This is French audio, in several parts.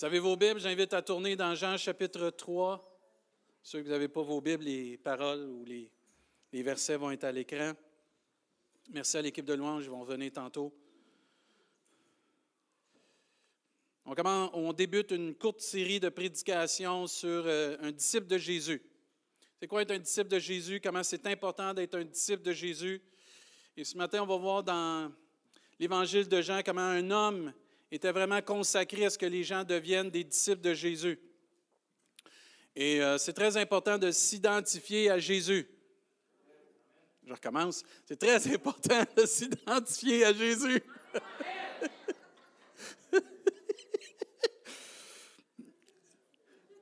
Vous avez vos Bibles, j'invite à tourner dans Jean chapitre 3. Ceux vous n'avez pas vos Bibles, les paroles ou les, versets vont être à l'écran. Merci à l'équipe de louange, ils vont venir tantôt. On débute une courte série de prédications sur euh, un disciple de Jésus. C'est quoi être un disciple de Jésus? Comment c'est important d'être un disciple de Jésus? Et ce matin, on va voir dans l'évangile de Jean comment un homme était vraiment consacré à ce que les gens deviennent des disciples de Jésus. Et euh, c'est très important de s'identifier à Jésus. Je recommence. C'est très important de s'identifier à Jésus.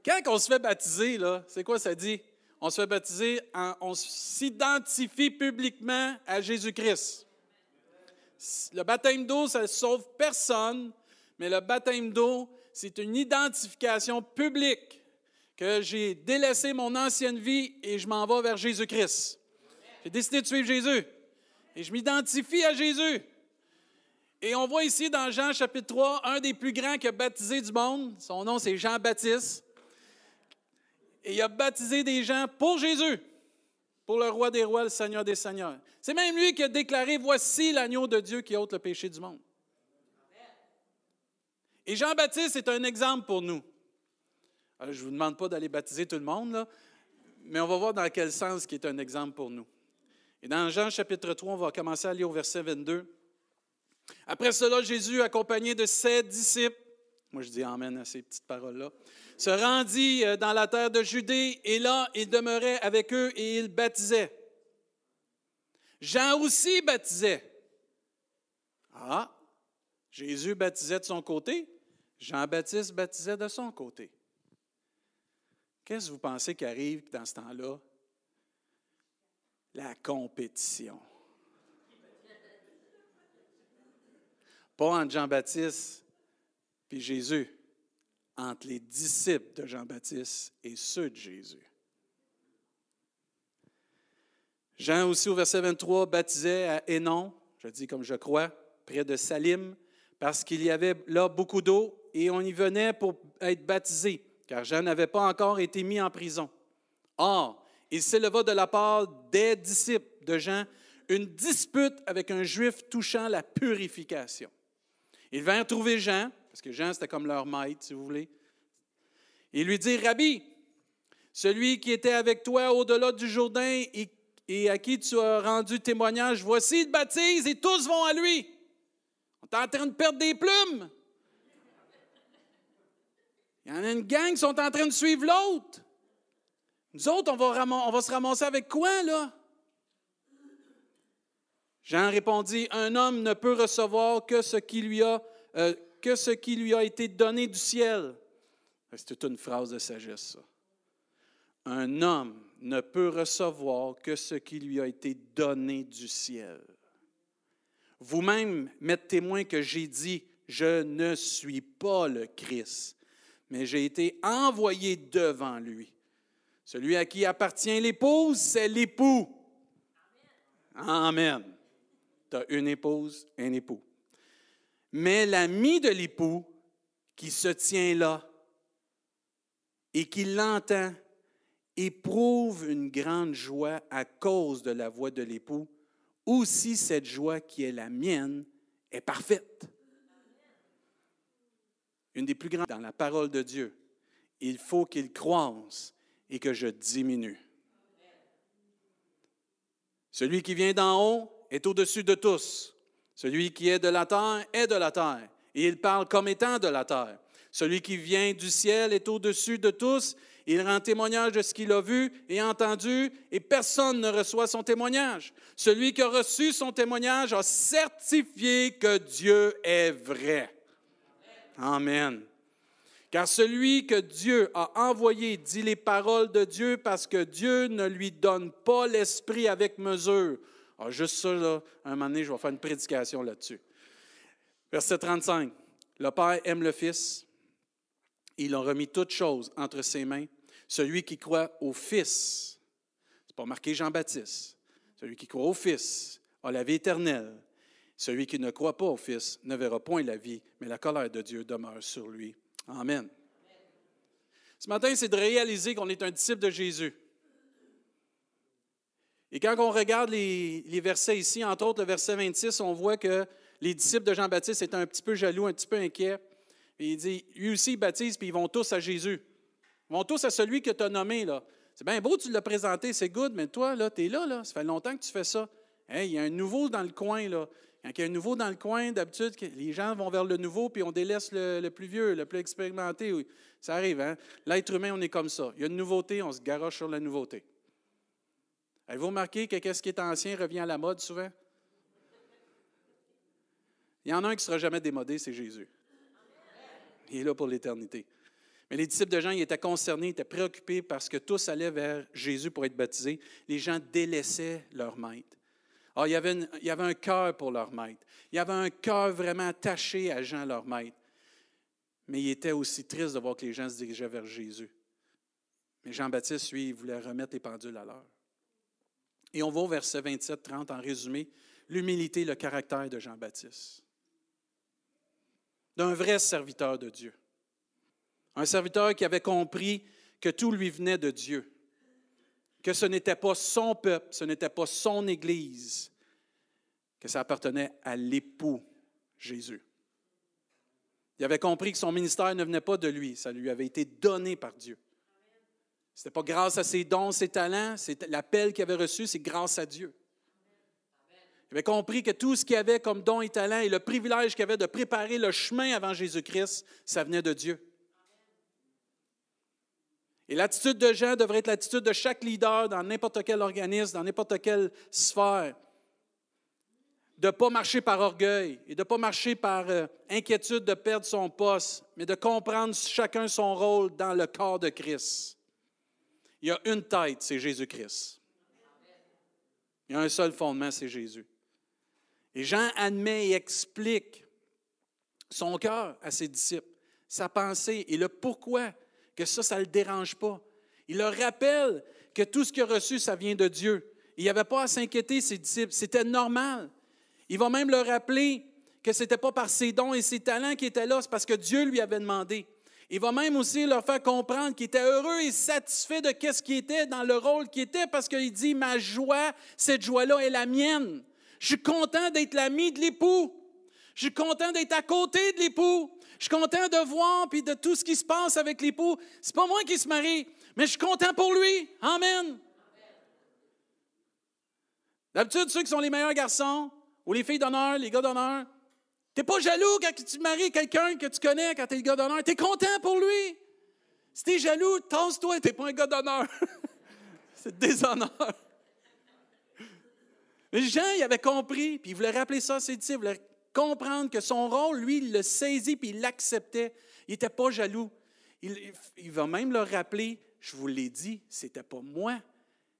Quand on se fait baptiser, là, c'est quoi ça dit? On se fait baptiser, on s'identifie publiquement à Jésus-Christ. Le baptême d'eau, ça ne sauve personne, mais le baptême d'eau, c'est une identification publique que j'ai délaissé mon ancienne vie et je m'en vais vers Jésus-Christ. J'ai décidé de suivre Jésus et je m'identifie à Jésus. Et on voit ici dans Jean chapitre 3, un des plus grands qui a baptisé du monde. Son nom, c'est Jean-Baptiste. Et il a baptisé des gens pour Jésus, pour le roi des rois, le Seigneur des seigneurs. C'est même lui qui a déclaré, voici l'agneau de Dieu qui ôte le péché du monde. Et Jean-Baptiste est un exemple pour nous. je ne vous demande pas d'aller baptiser tout le monde, mais on va voir dans quel sens qui est un exemple pour nous. Et dans Jean chapitre 3, on va commencer à lire au verset 22. Après cela, Jésus, accompagné de ses disciples, moi je dis Amen à ces petites paroles-là, se rendit euh, dans la terre de Judée et là, il demeurait avec eux et il baptisait. Jean aussi baptisait. Ah, Jésus baptisait de son côté, Jean-Baptiste baptisait de son côté. Qu'est-ce que vous pensez qui arrive dans ce temps-là? La compétition. Pas entre Jean-Baptiste et Jésus, entre les disciples de Jean-Baptiste et ceux de Jésus. Jean aussi au verset 23 baptisait à Hénon, je dis comme je crois, près de Salim, parce qu'il y avait là beaucoup d'eau et on y venait pour être baptisé, car Jean n'avait pas encore été mis en prison. Or, il s'éleva de la part des disciples de Jean une dispute avec un juif touchant la purification. Ils vinrent trouver Jean, parce que Jean c'était comme leur maître, si vous voulez, et lui dire, Rabbi, celui qui était avec toi au-delà du Jourdain et, à qui tu as rendu témoignage, voici, il baptise et tous vont à lui. On est en train de perdre des plumes. Il y en a une gang qui sont en train de suivre l'autre. Nous autres, on va, se ramasser avec quoi, là? Jean répondit, un homme ne peut recevoir que ce qui lui a, euh, été donné du ciel. C'est toute une phrase de sagesse, ça. Un homme ne peut recevoir que ce qui lui a été donné du ciel. Vous-même m'êtes témoin que j'ai dit, je ne suis pas le Christ, mais j'ai été envoyé devant lui. Celui à qui appartient l'épouse, c'est l'époux. Amen. Tu as une épouse, un époux. Mais l'ami de l'époux qui se tient là et qui l'entend éprouve une grande joie à cause de la voix de l'époux, aussi cette joie qui est la mienne est parfaite une des plus grandes dans la parole de Dieu. Il faut qu'il croisse et que je diminue. Celui qui vient d'en haut est au-dessus de tous. Celui qui est de la terre est de la terre. Et il parle comme étant de la terre. Celui qui vient du ciel est au-dessus de tous. Il rend témoignage de ce qu'il a vu et entendu, et personne ne reçoit son témoignage. Celui qui a reçu son témoignage a certifié que Dieu est vrai. Amen. Car celui que Dieu a envoyé dit les paroles de Dieu parce que Dieu ne lui donne pas l'esprit avec mesure. Alors, juste ça, là, un moment donné, je vais faire une prédication là-dessus. Verset 35. Le Père aime le Fils. Il a remis toutes choses entre ses mains. Celui qui croit au Fils, c'est pas marqué Jean-Baptiste, celui qui croit au Fils a la vie éternelle. Celui qui ne croit pas au Fils ne verra point la vie, mais la colère de Dieu demeure sur lui. Amen. Ce matin, c'est de réaliser qu'on est un disciple de Jésus. Et quand on regarde les, versets ici, entre autres le verset 26, on voit que les disciples de Jean-Baptiste étaient un petit peu jaloux, un petit peu inquiets. Et il dit, lui aussi, il baptise, puis ils vont tous à Jésus. Ils vont tous à celui que tu as nommé. là. C'est bien beau, tu l'as présenté, c'est good, mais toi, là, tu es là, là. Ça fait longtemps que tu fais ça. il y a un nouveau dans le coin, là. Quand il y a un nouveau dans le coin, d'habitude, les gens vont vers le nouveau, puis on délaisse le, plus vieux, le plus expérimenté. Ça arrive, hein? L'être humain, on est comme ça. Il y a une nouveauté, on se garoche sur la nouveauté. Avez-vous remarqué que qu'est-ce qui est ancien revient à la mode souvent? Il y en a un qui ne sera jamais démodé, c'est Jésus. Il est là pour l'éternité. Mais les disciples de Jean, ils étaient concernés, ils étaient préoccupés parce que tous allaient vers Jésus pour être baptisés. Les gens délaissaient leur maître. Alors, il y avait, un cœur pour leur maître. Il y avait un cœur vraiment attaché à Jean, leur maître. Mais il était aussi triste de voir que les gens se dirigeaient vers Jésus. Mais Jean-Baptiste, lui, il voulait remettre les pendules à l'heure. Et on va au verset 27-30 en résumé, l'humilité, le caractère de Jean-Baptiste. D'un vrai serviteur de Dieu. Un serviteur qui avait compris que tout lui venait de Dieu, que ce n'était pas son peuple, ce n'était pas son Église, que ça appartenait à l'époux Jésus. Il avait compris que son ministère ne venait pas de lui, ça lui avait été donné par Dieu. Ce n'était pas grâce à ses dons, ses talents, c'est l'appel qu'il avait reçu, c'est grâce à Dieu. Il avait compris que tout ce qu'il avait comme don et talent et le privilège qu'il avait de préparer le chemin avant Jésus-Christ, ça venait de Dieu. Et l'attitude de Jean devrait être l'attitude de chaque leader dans n'importe quel organisme, dans n'importe quelle sphère. De ne pas marcher par orgueil et de ne pas marcher par euh, inquiétude de perdre son poste, mais de comprendre chacun son rôle dans le corps de Christ. Il y a une tête, c'est Jésus-Christ. Il y a un seul fondement, c'est Jésus. Et Jean admet et explique son cœur à ses disciples, sa pensée et le pourquoi que ça, ça ne le dérange pas. Il leur rappelle que tout ce qu'il a reçu, ça vient de Dieu. Il n'y avait pas à s'inquiéter, ses disciples. C'était normal. Il va même leur rappeler que ce n'était pas par ses dons et ses talents qu'il était là, c'est parce que Dieu lui avait demandé. Il va même aussi leur faire comprendre qu'il était heureux et satisfait de ce qui était dans le rôle qu'il était, parce qu'il dit, ma joie, cette joie-là est la mienne. Je suis content d'être l'ami de l'époux. Je suis content d'être à côté de l'époux. Je suis content de voir puis de tout ce qui se passe avec l'époux. C'est pas moi qui se marie, mais je suis content pour lui. Amen. D'habitude, ceux qui sont les meilleurs garçons, ou les filles d'honneur, les gars d'honneur, tu n'es pas jaloux quand tu maries quelqu'un que tu connais quand tu es le gars d'honneur. Tu es content pour lui. Si tu es jaloux, tasse-toi, tu n'es pas un gars d'honneur. C'est déshonneur. Mais Jean, il avait compris, puis il voulait rappeler ça à ses disciples, comprendre que son rôle, lui, il le saisit puis il l'acceptait. Il n'était pas jaloux. Il, il, va même leur rappeler, je vous l'ai dit, ce n'était pas moi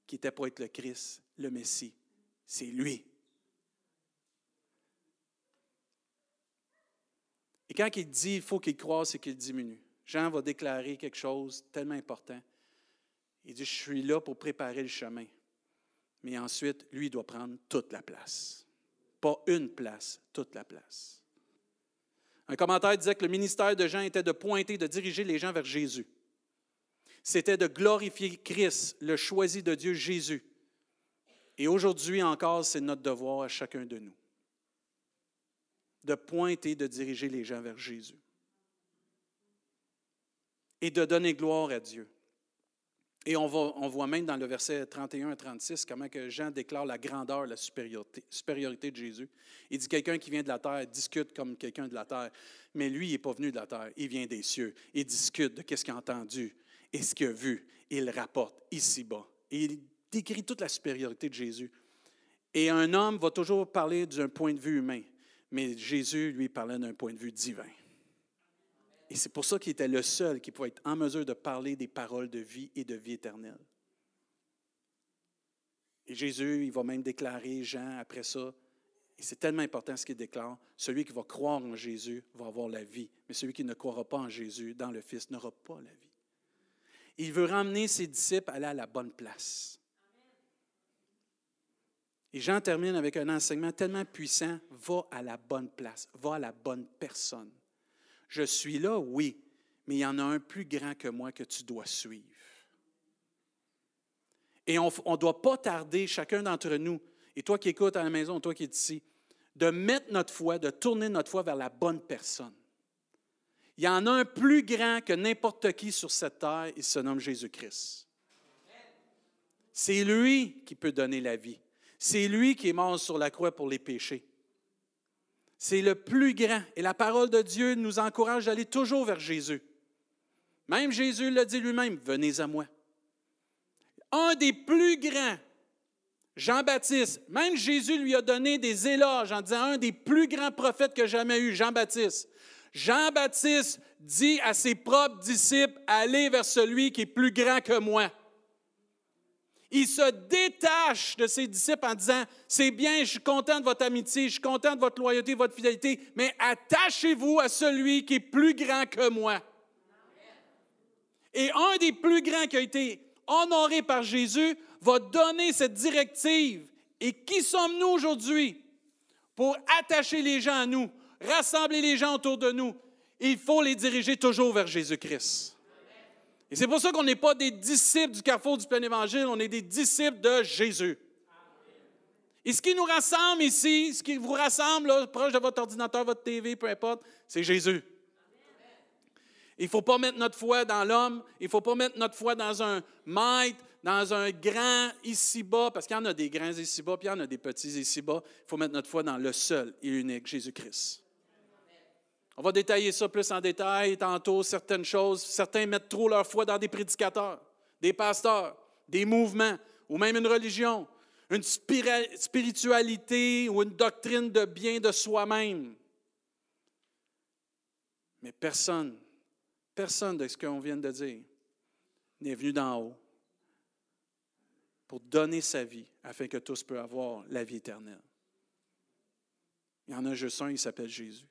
qui était pour être le Christ, le Messie. C'est lui. Et quand il dit il faut qu'il croise et qu'il diminue, Jean va déclarer quelque chose tellement important. Il dit, je suis là pour préparer le chemin. Mais ensuite, lui doit prendre toute la place. Pas une place, toute la place. Un commentaire disait que le ministère de Jean était de pointer, de diriger les gens vers Jésus. C'était de glorifier Christ, le choisi de Dieu, Jésus. Et aujourd'hui encore, c'est notre devoir à chacun de nous de pointer, de diriger les gens vers Jésus. Et de donner gloire à Dieu. Et on, voit même dans le verset 31 à 36 comment que Jean déclare la grandeur, la supériorité, supériorité de Jésus. Il dit quelqu'un qui vient de la terre discute comme quelqu'un de la terre, mais lui, il n'est pas venu de la terre, il vient des cieux. Il discute de ce qu'il a entendu et ce qu'il a vu. Il rapporte ici-bas. Et il décrit toute la supériorité de Jésus. Et un homme va toujours parler d'un point de vue humain, mais Jésus, lui, parlait d'un point de vue divin. Et c'est pour ça qu'il était le seul qui pouvait être en mesure de parler des paroles de vie et de vie éternelle. Et Jésus, il va même déclarer, Jean, après ça, et c'est tellement important ce qu'il déclare, celui qui va croire en Jésus va avoir la vie, mais celui qui ne croira pas en Jésus, dans le Fils, n'aura pas la vie. Il veut ramener ses disciples à aller à la bonne place. Et Jean termine avec un enseignement tellement puissant, va à la bonne place, va à la bonne personne. Je suis là, oui, mais il y en a un plus grand que moi que tu dois suivre. Et on ne doit pas tarder, chacun d'entre nous, et toi qui écoutes à la maison, toi qui es ici, de mettre notre foi, de tourner notre foi vers la bonne personne. Il y en a un plus grand que n'importe qui sur cette terre, il se nomme Jésus-Christ. C'est lui qui peut donner la vie. C'est lui qui est mort sur la croix pour les péchés. C'est le plus grand. Et la parole de Dieu nous encourage d'aller toujours vers Jésus. Même Jésus l'a dit lui-même, venez à moi. Un des plus grands, Jean-Baptiste, même Jésus lui a donné des éloges en disant un des plus grands prophètes que jamais eu, Jean-Baptiste. Jean-Baptiste dit à ses propres disciples, allez vers celui qui est plus grand que moi. Il se détache de ses disciples en disant, c'est bien, je suis content de votre amitié, je suis content de votre loyauté, de votre fidélité, mais attachez-vous à celui qui est plus grand que moi. Et un des plus grands qui a été honoré par Jésus va donner cette directive. Et qui sommes-nous aujourd'hui pour attacher les gens à nous, rassembler les gens autour de nous? Il faut les diriger toujours vers Jésus-Christ. Et c'est pour ça qu'on n'est pas des disciples du carrefour du plein évangile, on est des disciples de Jésus. Et ce qui nous rassemble ici, ce qui vous rassemble proche de votre ordinateur, votre TV, peu importe, c'est Jésus. Il ne faut pas mettre notre foi dans l'homme, il ne faut pas mettre notre foi dans un maître, dans un grand ici-bas, parce qu'il y en a des grands ici-bas, puis il y en a des petits ici-bas. Il faut mettre notre foi dans le seul et unique, Jésus-Christ. On va détailler ça plus en détail tantôt, certaines choses. Certains mettent trop leur foi dans des prédicateurs, des pasteurs, des mouvements ou même une religion, une spiritualité ou une doctrine de bien de soi-même. Mais personne, personne de ce qu'on vient de dire n'est venu d'en haut pour donner sa vie afin que tous puissent avoir la vie éternelle. Il y en a juste un, il s'appelle Jésus.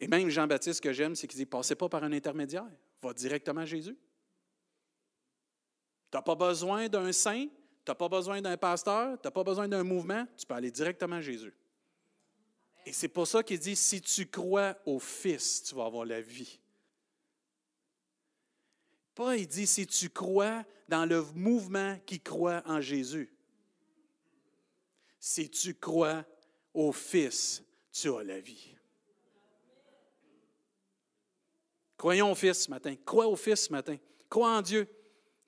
Et même Jean-Baptiste, que j'aime, c'est qu'il dit Passez pas par un intermédiaire, va directement à Jésus. Tu n'as pas besoin d'un saint, tu n'as pas besoin d'un pasteur, tu n'as pas besoin d'un mouvement, tu peux aller directement à Jésus. Et c'est pour ça qu'il dit Si tu crois au Fils, tu vas avoir la vie. Pas, il dit Si tu crois dans le mouvement qui croit en Jésus. Si tu crois au Fils, tu as la vie. Croyons au Fils ce matin. Crois au Fils ce matin. Crois en Dieu.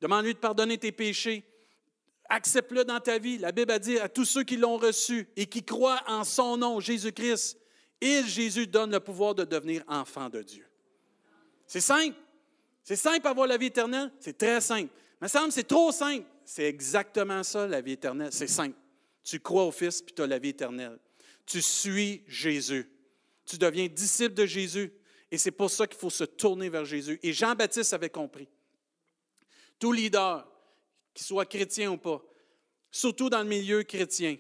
Demande-lui de pardonner tes péchés. Accepte-le dans ta vie. La Bible a dit à tous ceux qui l'ont reçu et qui croient en son nom, Jésus-Christ, il, Jésus, donne le pouvoir de devenir enfant de Dieu. C'est simple. C'est simple avoir la vie éternelle. C'est très simple. Mais ça me c'est trop simple. C'est exactement ça, la vie éternelle. C'est simple. Tu crois au Fils, puis tu as la vie éternelle. Tu suis Jésus. Tu deviens disciple de Jésus. Et c'est pour ça qu'il faut se tourner vers Jésus. Et Jean-Baptiste avait compris. Tout leader, qu'il soit chrétien ou pas, surtout dans le milieu chrétien,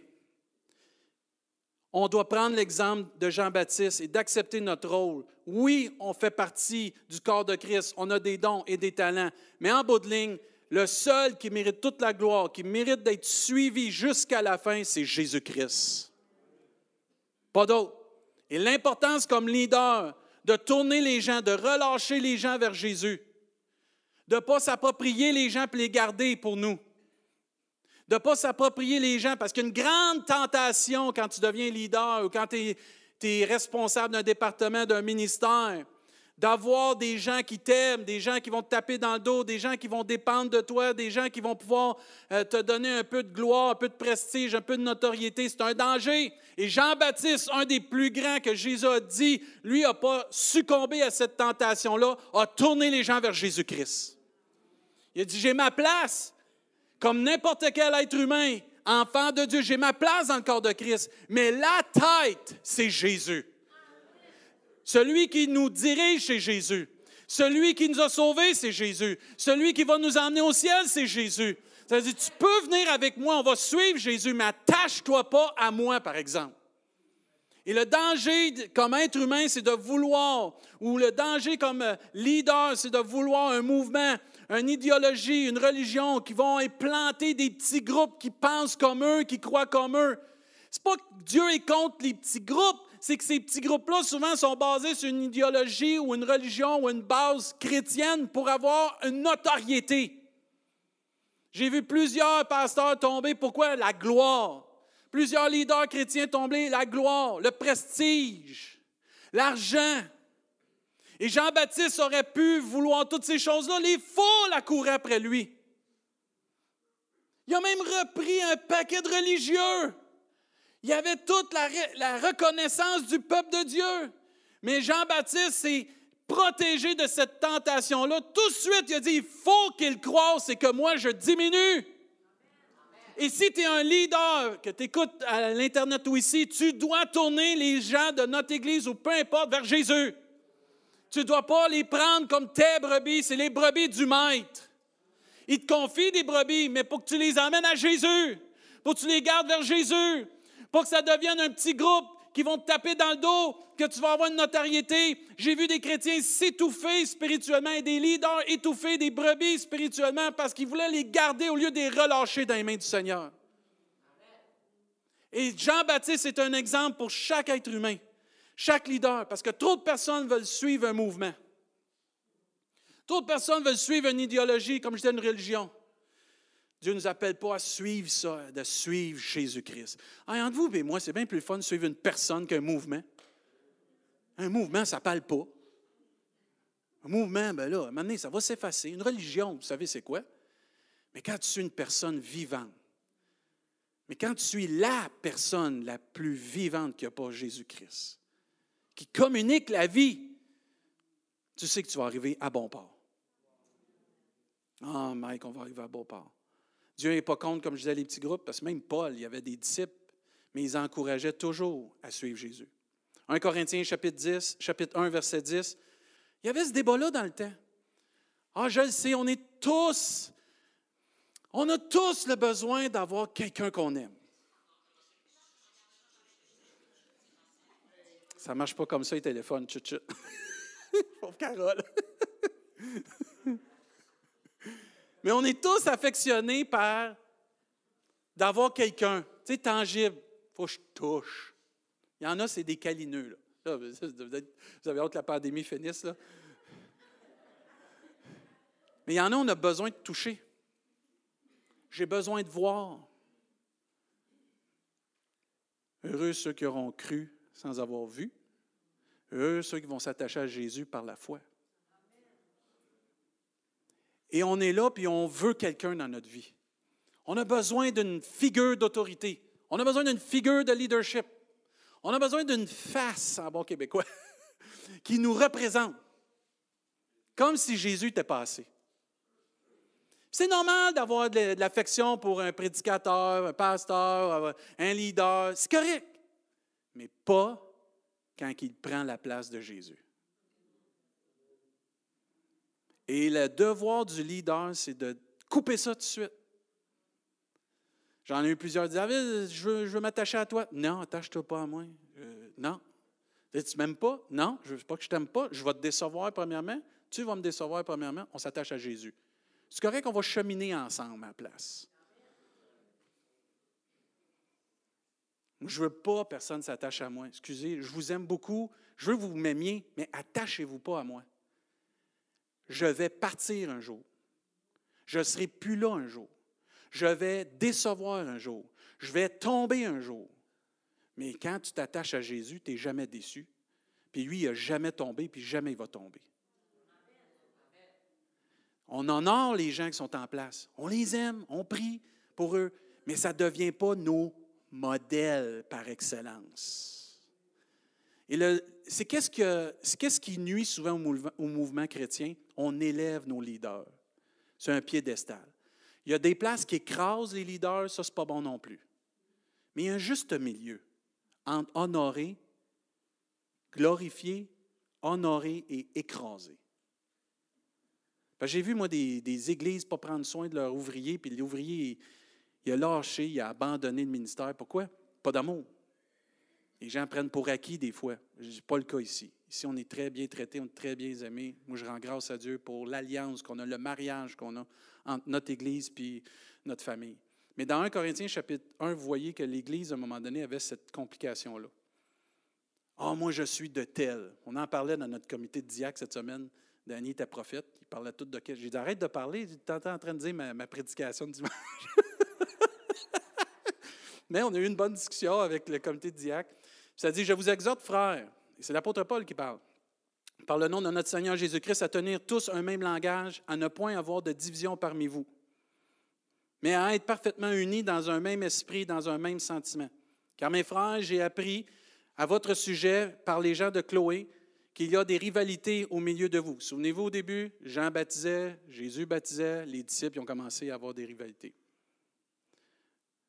on doit prendre l'exemple de Jean-Baptiste et d'accepter notre rôle. Oui, on fait partie du corps de Christ, on a des dons et des talents, mais en bout de ligne, le seul qui mérite toute la gloire, qui mérite d'être suivi jusqu'à la fin, c'est Jésus-Christ. Pas d'autre. Et l'importance comme leader, de tourner les gens, de relâcher les gens vers Jésus, de ne pas s'approprier les gens et les garder pour nous, de ne pas s'approprier les gens, parce qu'une grande tentation quand tu deviens leader ou quand tu es responsable d'un département, d'un ministère, d'avoir des gens qui t'aiment, des gens qui vont te taper dans le dos, des gens qui vont dépendre de toi, des gens qui vont pouvoir euh, te donner un peu de gloire, un peu de prestige, un peu de notoriété. C'est un danger. Et Jean-Baptiste, un des plus grands que Jésus a dit, lui n'a pas succombé à cette tentation-là, a tourné les gens vers Jésus-Christ. Il a dit, j'ai ma place, comme n'importe quel être humain, enfant de Dieu, j'ai ma place dans le corps de Christ, mais la tête, c'est Jésus. Celui qui nous dirige, c'est Jésus. Celui qui nous a sauvés, c'est Jésus. Celui qui va nous emmener au ciel, c'est Jésus. Ça veut dire, tu peux venir avec moi, on va suivre Jésus, mais attache-toi pas à moi, par exemple. Et le danger comme être humain, c'est de vouloir, ou le danger comme leader, c'est de vouloir un mouvement, une idéologie, une religion qui vont implanter des petits groupes qui pensent comme eux, qui croient comme eux. C'est pas que Dieu est contre les petits groupes, c'est que ces petits groupes-là, souvent, sont basés sur une idéologie ou une religion ou une base chrétienne pour avoir une notoriété. J'ai vu plusieurs pasteurs tomber. Pourquoi? La gloire. Plusieurs leaders chrétiens tomber. La gloire, le prestige, l'argent. Et Jean-Baptiste aurait pu vouloir toutes ces choses-là. Les foules accouraient après lui. Il a même repris un paquet de religieux. Il y avait toute la, reconnaissance du peuple de Dieu. Mais Jean-Baptiste s'est protégé de cette tentation-là. Tout de suite, il a dit, il faut qu'il croie, c'est que moi, je diminue. Et si tu es un leader, que tu écoutes à l'Internet ou ici, tu dois tourner les gens de notre Église ou peu importe vers Jésus. Tu ne dois pas les prendre comme tes brebis, c'est les brebis du maître. Il te confie des brebis, mais pour que tu les amènes à Jésus, pour que tu les gardes vers Jésus, pour que ça devienne un petit groupe qui vont te taper dans le dos, que tu vas avoir une notoriété. J'ai vu des chrétiens s'étouffer spirituellement et des leaders étouffer des brebis spirituellement parce qu'ils voulaient les garder au lieu de les relâcher dans les mains du Seigneur. Et Jean-Baptiste est un exemple pour chaque être humain. Chaque leader, parce que trop de personnes veulent suivre un mouvement. Trop de personnes veulent suivre une idéologie, comme je disais, une religion. Dieu ne nous appelle pas à suivre ça, de suivre Jésus-Christ. Ah, entre vous et moi, c'est bien plus fun de suivre une personne qu'un mouvement. Un mouvement, ça ne parle pas. Un mouvement, ben là, à ça va s'effacer. Une religion, vous savez, c'est quoi? Mais quand tu suis une personne vivante, mais quand tu suis la personne la plus vivante qu'il n'y pas Jésus-Christ, qui communique la vie, tu sais que tu vas arriver à bon port. Ah, Mike, on va arriver à bon port. Dieu n'est pas contre, comme je disais, les petits groupes, parce que même Paul, il y avait des disciples, mais ils encourageaient toujours à suivre Jésus. 1 Corinthiens chapitre 10, chapitre 1, verset 10, il y avait ce débat-là dans le temps. Ah, je le sais, on est tous, on a tous le besoin d'avoir quelqu'un qu'on aime. Ça ne marche pas comme ça, les téléphones, tchut, tchut. Pauvre Carole. Mais on est tous affectionnés par d'avoir quelqu'un, tu sais, tangible. Faut que je touche. Il y en a, c'est des câlineux. Là. vous avez hâte que la pandémie finisse. Là. Mais il y en a, on a besoin de toucher. J'ai besoin de voir. Heureux ceux qui auront cru sans avoir vu. Eux, ceux qui vont s'attacher à Jésus par la foi. Et on est là, puis on veut quelqu'un dans notre vie. On a besoin d'une figure d'autorité. On a besoin d'une figure de leadership. On a besoin d'une face, en bon québécois, qui nous représente. Comme si Jésus était passé. C'est normal d'avoir de l'affection pour un prédicateur, un pasteur, un leader. C'est correct. Mais pas quand il prend la place de Jésus. Et le devoir du leader, c'est de couper ça tout de suite. J'en ai eu plusieurs qui disaient Je veux, m'attacher à toi. Non, attache-toi pas à moi. Euh, non. Tu m'aimes pas? Non, je ne veux pas que je t'aime pas. Je vais te décevoir premièrement. Tu vas me décevoir premièrement. On s'attache à Jésus. C'est correct qu'on va cheminer ensemble à la place. Je ne veux pas personne s'attache à moi. Excusez, je vous aime beaucoup. Je veux que vous m'aimiez, mais attachez-vous pas à moi. Je vais partir un jour. Je ne serai plus là un jour. Je vais décevoir un jour. Je vais tomber un jour. Mais quand tu t'attaches à Jésus, tu n'es jamais déçu. Puis lui, il n'a jamais tombé, puis jamais il va tomber. On honore les gens qui sont en place. On les aime, on prie pour eux, mais ça ne devient pas nos modèle par excellence. C'est qu'est-ce, que, qu'est-ce qui nuit souvent au mouvement, chrétien? On élève nos leaders. C'est un piédestal. Il y a des places qui écrasent les leaders, ça, c'est pas bon non plus. Mais il y a un juste milieu entre honorer, glorifier, honorer et écraser. J'ai vu, moi, des, des, églises pas prendre soin de leurs ouvriers, puis l'ouvrier, il a lâché, il a abandonné le ministère. Pourquoi? Pas d'amour. Les gens prennent pour acquis des fois. Ce n'est pas le cas ici. Ici, on est très bien traités, on est très bien aimés. Moi, je rends grâce à Dieu pour l'alliance qu'on a, le mariage qu'on a entre notre Église et notre famille. Mais dans 1 Corinthiens chapitre 1, vous voyez que l'Église, à un moment donné, avait cette complication-là. Ah, moi, je suis de tel. On en parlait dans notre comité de diacre cette semaine. Danny était prophète. Il parlait tout de quel. J'ai dit arrête de parler. Tu es en train de dire ma, prédication de dimanche. Mais on a eu une bonne discussion avec le comité de diacre. Ça dit Je vous exhorte, frères. Et c'est l'apôtre Paul qui parle. Par le nom de notre Seigneur Jésus-Christ, à tenir tous un même langage, à ne point avoir de division parmi vous, mais à être parfaitement unis dans un même esprit, dans un même sentiment. Car mes frères, j'ai appris à votre sujet par les gens de Chloé qu'il y a des rivalités au milieu de vous. Souvenez-vous au début, Jean baptisait, Jésus baptisait, les disciples ont commencé à avoir des rivalités.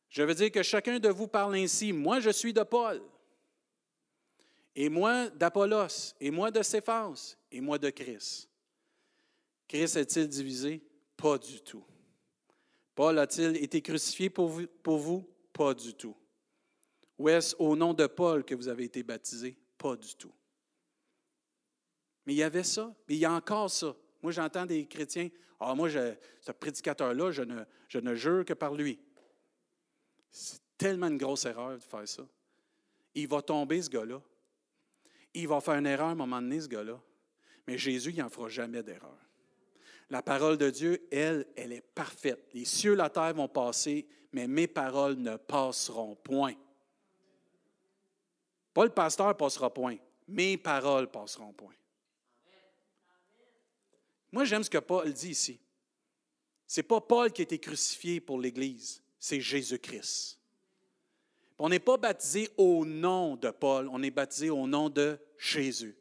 Je veux dire que chacun de vous parle ainsi, moi je suis de Paul, et moi d'Apollos, et moi de Céphas, et moi de Christ. Christ est-il divisé? Pas du tout. Paul a-t-il été crucifié pour vous? Pas du tout. Ou est-ce au nom de Paul que vous avez été baptisé? Pas du tout. Mais il y avait ça, mais il y a encore ça. Moi, j'entends des chrétiens, ah, moi, ce prédicateur-là, je ne, je ne jure que par lui. C'est tellement une grosse erreur de faire ça. Il va tomber, ce gars-là. Il va faire une erreur à un moment donné, ce gars-là. Mais Jésus, il n'en fera jamais d'erreur. La parole de Dieu, elle, elle est parfaite. Les cieux et la terre vont passer, mais mes paroles ne passeront point. Pas le pasteur passera point. Mes paroles passeront point. Moi, j'aime ce que Paul dit ici. Ce n'est pas Paul qui a été crucifié pour l'Église, c'est Jésus-Christ. On n'est pas baptisé au nom de Paul, on est baptisé au nom de Jésus.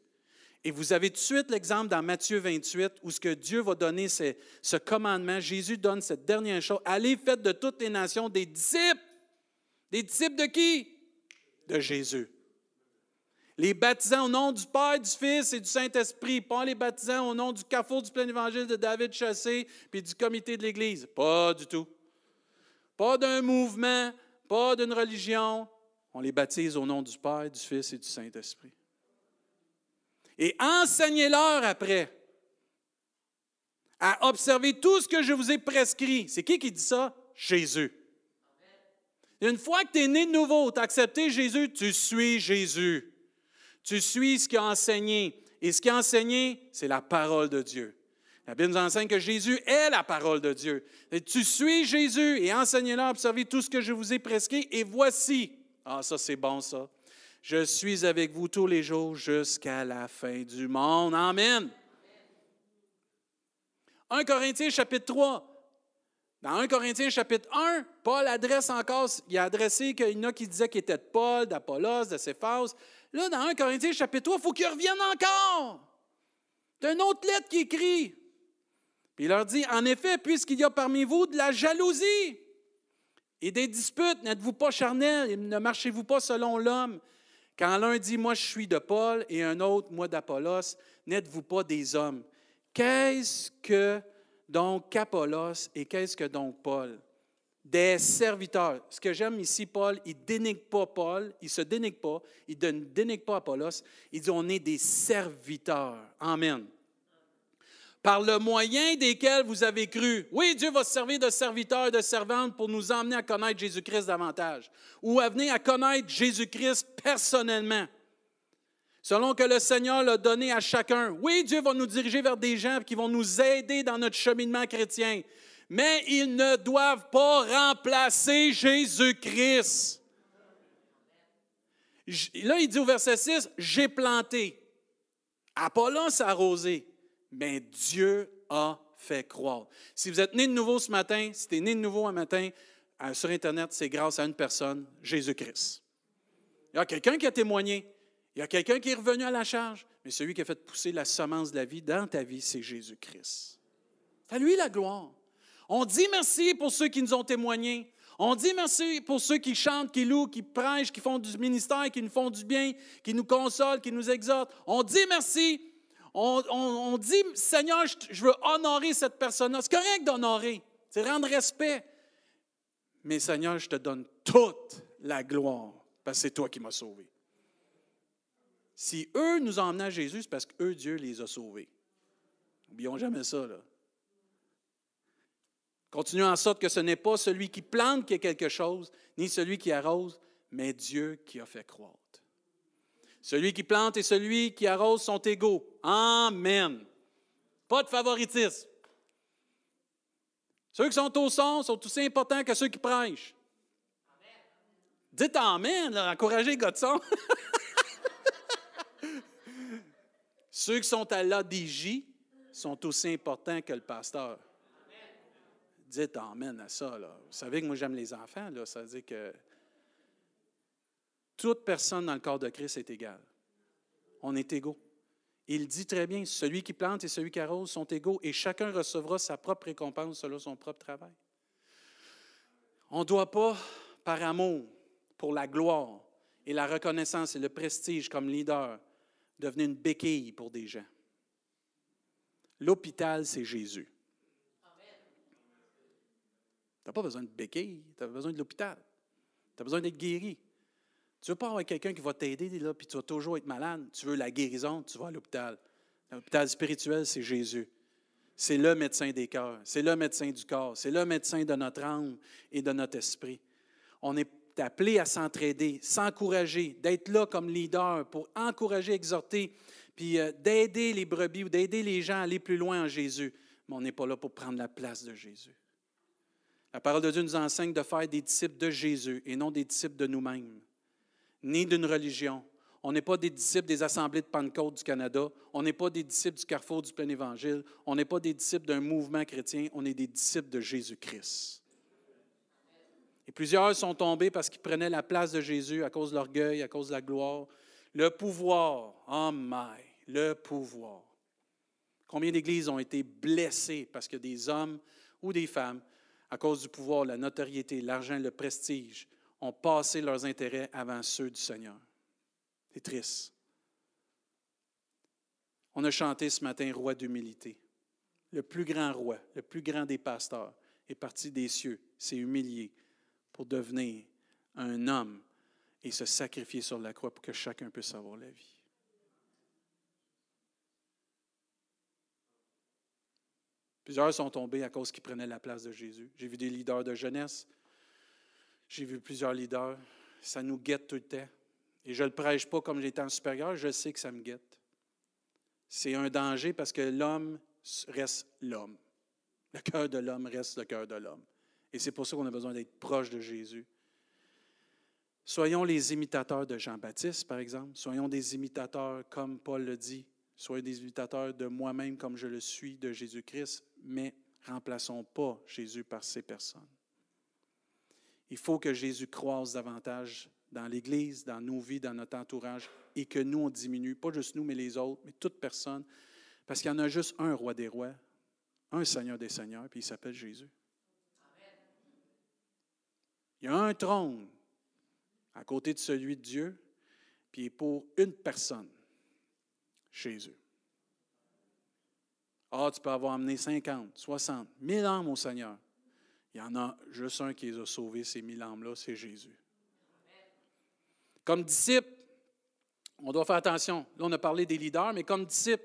Et vous avez tout de suite l'exemple dans Matthieu 28 où ce que Dieu va donner, c'est ce commandement. Jésus donne cette dernière chose. Allez, faites de toutes les nations des disciples. Des disciples de qui? De Jésus. Les baptisants au nom du Père, du Fils et du Saint-Esprit, pas les baptisants au nom du carrefour du plein évangile de David Chassé puis du comité de l'Église. Pas du tout. Pas d'un mouvement, d'une religion. On les baptise au nom du Père, du Fils et du Saint-Esprit. Et enseignez-leur après à observer tout ce que je vous ai prescrit. C'est qui qui dit ça? Jésus. Une fois que tu es né de nouveau, tu as accepté Jésus, tu suis Jésus. Tu suis ce qu'il a enseigné. Et ce qu'il a enseigné, c'est la parole de Dieu. La Bible nous enseigne que Jésus est la parole de Dieu. Tu suis Jésus et enseignez-leur à observer tout ce que je vous ai prescrit. Et voici, ah ça c'est bon ça, je suis avec vous tous les jours jusqu'à la fin du monde. Amen. 1 Corinthiens chapitre 3. Dans 1 Corinthiens chapitre 1, Paul adresse encore, il a adressé qu'il y en a qui disaient qu'il était de Paul, d'Apollos, de Céphas. Là, dans 1 Corinthiens chapitre 3, il faut qu'il revienne encore. C'est une autre lettre qui écrit. Puis il leur dit, en effet, puisqu'il y a parmi vous de la jalousie et des disputes, n'êtes-vous pas charnels et ne marchez-vous pas selon l'homme? Quand l'un dit, moi je suis de Paul, et un autre, moi d'Apollos, n'êtes-vous pas des hommes? Qu'est-ce que donc Apollos et qu'est-ce que donc Paul? des serviteurs. Ce que j'aime ici, Paul, il ne dénigre pas Paul, il ne se dénigre pas, il ne dénigre pas Apollos, il dit on est des serviteurs. Amen. Par le moyen desquels vous avez cru. Oui, Dieu va se servir de serviteurs et de servantes pour nous emmener à connaître Jésus-Christ davantage ou à venir à connaître Jésus-Christ personnellement. Selon que le Seigneur l'a donné à chacun. Oui, Dieu va nous diriger vers des gens qui vont nous aider dans notre cheminement chrétien mais ils ne doivent pas remplacer Jésus-Christ. Là, il dit au verset 6, j'ai planté. Apollos a arrosé, mais Dieu a fait croire. Si vous êtes né de nouveau ce matin, si tu es né de nouveau un matin euh, sur Internet, c'est grâce à une personne, Jésus-Christ. Il y a quelqu'un qui a témoigné, il y a quelqu'un qui est revenu à la charge, mais celui qui a fait pousser la semence de la vie dans ta vie, c'est Jésus-Christ. C'est à lui la gloire. On dit merci pour ceux qui nous ont témoigné. On dit merci pour ceux qui chantent, qui louent, qui prêchent, qui font du ministère, qui nous font du bien, qui nous consolent, qui nous exhortent. On dit merci. On, dit, Seigneur, je, veux honorer cette personne-là. C'est correct d'honorer. C'est rendre respect. Mais Seigneur, je te donne toute la gloire parce que c'est toi qui m'as sauvé. Si eux nous emmenés à Jésus, c'est parce qu'eux, Dieu les a sauvés. N'oublions jamais ça, là. Continuons en sorte que ce n'est pas celui qui plante qui est quelque chose, ni celui qui arrose, mais Dieu qui a fait croître. Celui qui plante et celui qui arrose sont égaux. Amen. Pas de favoritisme. Ceux qui sont au son sont aussi importants que ceux qui prêchent. Dites Amen, encouragez God son. ceux qui sont à l'ADJ sont aussi importants que le pasteur. Dites Amen à ça. Là. Vous savez que moi j'aime les enfants. Là. Ça veut dire que toute personne dans le corps de Christ est égale. On est égaux. Il dit très bien, celui qui plante et celui qui arrose sont égaux et chacun recevra sa propre récompense selon son propre travail. On ne doit pas, par amour, pour la gloire et la reconnaissance et le prestige comme leader, devenir une béquille pour des gens. L'hôpital, c'est Jésus. Tu n'as pas besoin de béquille, tu as besoin de l'hôpital. Tu as besoin d'être guéri. Tu ne veux pas avoir quelqu'un qui va t'aider, puis tu vas toujours être malade. Tu veux la guérison, tu vas à l'hôpital. L'hôpital spirituel, c'est Jésus. C'est le médecin des cœurs, c'est le médecin du corps, c'est le médecin de notre âme et de notre esprit. On est appelé à s'entraider, s'encourager, d'être là comme leader pour encourager, exhorter, puis euh, d'aider les brebis ou d'aider les gens à aller plus loin en Jésus. Mais on n'est pas là pour prendre la place de Jésus. La parole de Dieu nous enseigne de faire des disciples de Jésus et non des disciples de nous-mêmes ni d'une religion. On n'est pas des disciples des assemblées de Pentecôte du Canada. On n'est pas des disciples du carrefour du plein évangile. On n'est pas des disciples d'un mouvement chrétien. On est des disciples de Jésus-Christ. Et plusieurs sont tombés parce qu'ils prenaient la place de Jésus à cause de l'orgueil, à cause de la gloire. Le pouvoir, oh my, le pouvoir. Combien d'églises ont été blessées parce que des hommes ou des femmes, à cause du pouvoir, la notoriété, l'argent, le prestige, ont passé leurs intérêts avant ceux du Seigneur. C'est triste. On a chanté ce matin Roi d'humilité. Le plus grand roi, le plus grand des pasteurs, est parti des cieux, s'est humilié pour devenir un homme et se sacrifier sur la croix pour que chacun puisse avoir la vie. Plusieurs sont tombés à cause qu'ils prenaient la place de Jésus. J'ai vu des leaders de jeunesse j'ai vu plusieurs leaders. Ça nous guette tout le temps. Et je ne le prêche pas comme l'étant supérieur, je sais que ça me guette. C'est un danger parce que l'homme reste l'homme. Le cœur de l'homme reste le cœur de l'homme. Et c'est pour ça qu'on a besoin d'être proche de Jésus. Soyons les imitateurs de Jean-Baptiste, par exemple. Soyons des imitateurs, comme Paul le dit. Soyons des imitateurs de moi-même, comme je le suis, de Jésus-Christ. Mais remplaçons pas Jésus par ces personnes. Il faut que Jésus croise davantage dans l'Église, dans nos vies, dans notre entourage, et que nous, on diminue, pas juste nous, mais les autres, mais toute personne, parce qu'il y en a juste un roi des rois, un Seigneur des seigneurs, puis il s'appelle Jésus. Il y a un trône à côté de celui de Dieu, puis pour une personne, Jésus. Ah, tu peux avoir amené 50, 60, 1000 âmes au Seigneur. Il y en a juste un qui les a sauvés, ces mille âmes-là, c'est Jésus. Comme disciple, on doit faire attention. Là, on a parlé des leaders, mais comme disciple,